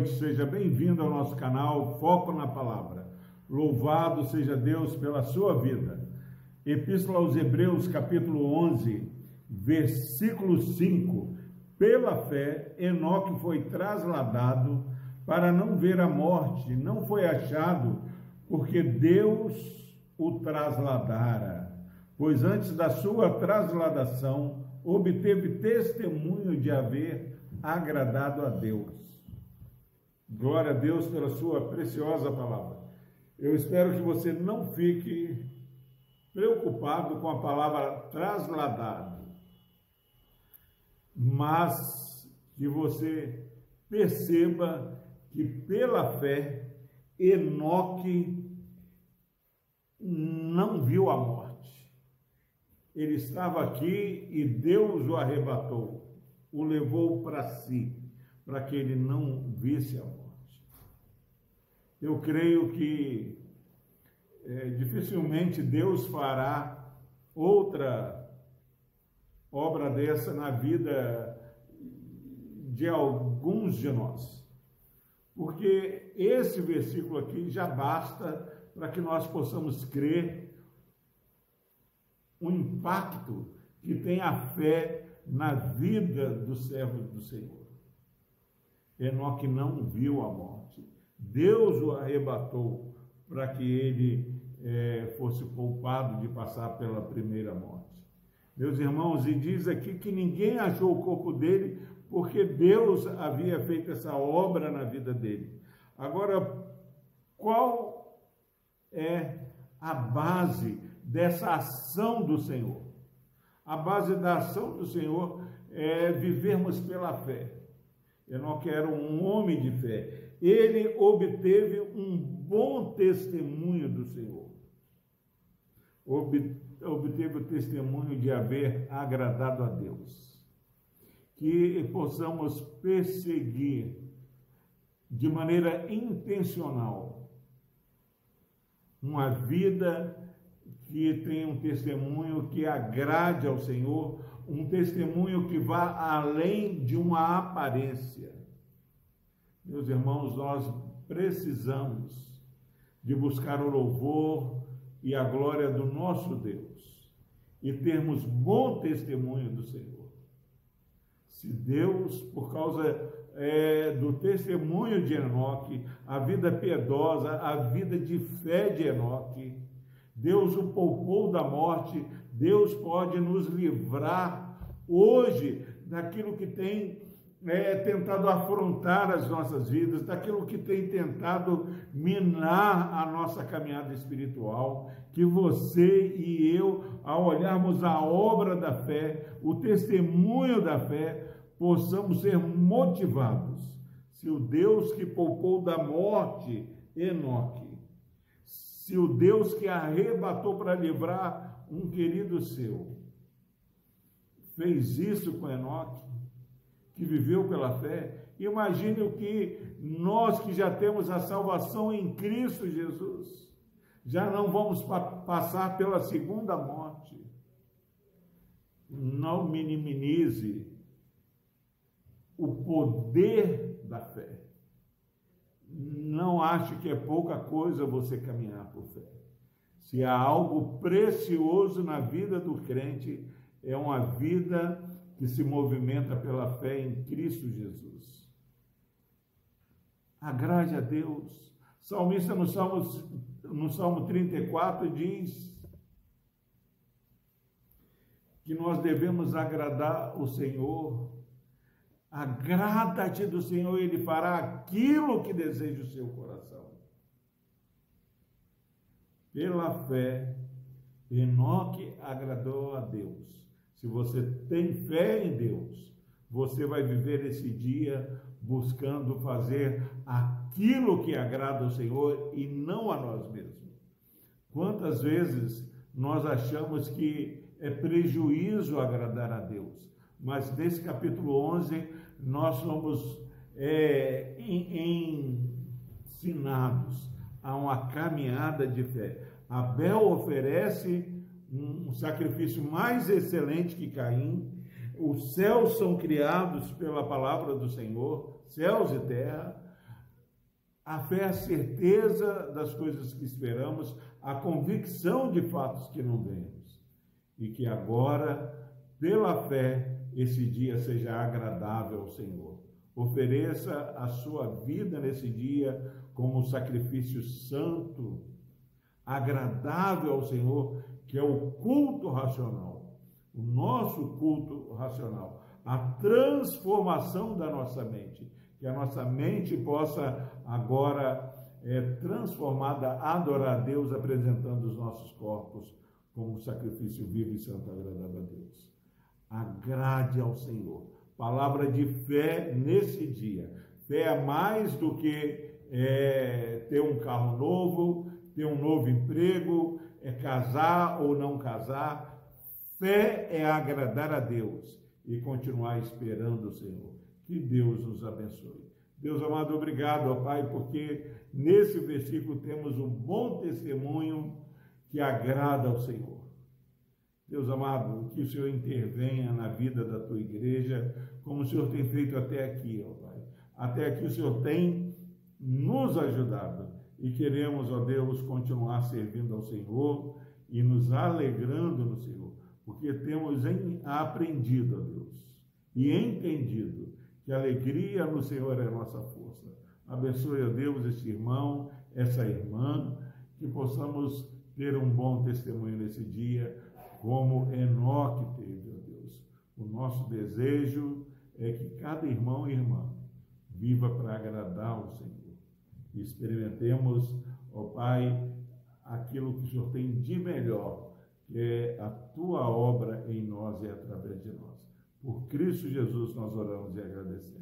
noite, seja bem-vindo ao nosso canal Foco na Palavra. Louvado seja Deus pela sua vida. Epístola aos Hebreus, capítulo 11, versículo 5. Pela fé, Enoque foi trasladado para não ver a morte, não foi achado, porque Deus o trasladara. Pois antes da sua trasladação, obteve testemunho de haver agradado a Deus. Glória a Deus pela sua preciosa palavra. Eu espero que você não fique preocupado com a palavra trasladado, mas que você perceba que pela fé Enoque não viu a morte. Ele estava aqui e Deus o arrebatou, o levou para si, para que ele não visse a morte. Eu creio que é, dificilmente Deus fará outra obra dessa na vida de alguns de nós. Porque esse versículo aqui já basta para que nós possamos crer o impacto que tem a fé na vida do servo do Senhor. Enoque não viu a morte. Deus o arrebatou para que ele é, fosse poupado de passar pela primeira morte. Meus irmãos, e diz aqui que ninguém achou o corpo dele porque Deus havia feito essa obra na vida dele. Agora, qual é a base dessa ação do Senhor? A base da ação do Senhor é vivermos pela fé. Eu não quero um homem de fé ele obteve um bom testemunho do Senhor. Obteve o testemunho de haver agradado a Deus. Que possamos perseguir de maneira intencional uma vida que tenha um testemunho que agrade ao Senhor, um testemunho que vá além de uma aparência meus irmãos, nós precisamos de buscar o louvor e a glória do nosso Deus e termos bom testemunho do Senhor. Se Deus, por causa é, do testemunho de Enoque, a vida piedosa, a vida de fé de Enoque, Deus o poupou da morte, Deus pode nos livrar hoje daquilo que tem é, tentado afrontar as nossas vidas, daquilo que tem tentado minar a nossa caminhada espiritual, que você e eu, ao olharmos a obra da fé, o testemunho da fé, possamos ser motivados. Se o Deus que poupou da morte Enoque, se o Deus que arrebatou para livrar um querido seu, fez isso com Enoque, que viveu pela fé, imagine o que nós que já temos a salvação em Cristo Jesus, já não vamos pa passar pela segunda morte. Não minimize o poder da fé. Não ache que é pouca coisa você caminhar por fé. Se há algo precioso na vida do crente, é uma vida que se movimenta pela fé em Cristo Jesus. Agrade a Deus. O salmista no Salmo, no Salmo 34 diz que nós devemos agradar o Senhor. Agrada-te do Senhor, Ele fará aquilo que deseja o seu coração. Pela fé, Enoque agradou a Deus. Se você tem fé em Deus, você vai viver esse dia buscando fazer aquilo que agrada ao Senhor e não a nós mesmos. Quantas vezes nós achamos que é prejuízo agradar a Deus, mas nesse capítulo 11 nós somos é, ensinados a uma caminhada de fé. Abel oferece um sacrifício mais excelente que Caim. Os céus são criados pela palavra do Senhor, céus e terra. A fé é a certeza das coisas que esperamos, a convicção de fatos que não vemos. E que agora, pela fé, esse dia seja agradável ao Senhor. Ofereça a sua vida nesse dia como um sacrifício santo, agradável ao Senhor, que é o culto racional. O nosso culto racional. A transformação da nossa mente. Que a nossa mente possa agora é, transformada adorar a Deus, apresentando os nossos corpos como sacrifício vivo e santo agradável a Deus. Agrade ao Senhor. Palavra de fé nesse dia. Fé é mais do que é, ter um carro novo, ter um novo emprego, é casar ou não casar. Fé é agradar a Deus e continuar esperando o Senhor. Que Deus nos abençoe. Deus amado, obrigado, ó Pai, porque nesse versículo temos um bom testemunho que agrada ao Senhor. Deus amado, que o Senhor intervenha na vida da tua igreja, como o Senhor tem feito até aqui, ó Pai. Até aqui o Senhor tem nos ajudado e queremos, ó Deus, continuar servindo ao Senhor e nos alegrando no Senhor, porque temos aprendido, ó Deus, e entendido que a alegria no Senhor é a nossa força. Abençoe, ó Deus, esse irmão, essa irmã, que possamos ter um bom testemunho nesse dia, como Enoque teve, ó Deus. O nosso desejo é que cada irmão e irmã viva para agradar o Senhor. E experimentemos, ó Pai, aquilo que o Senhor tem de melhor, que é a tua obra em nós e através de nós. Por Cristo Jesus nós oramos e agradecemos.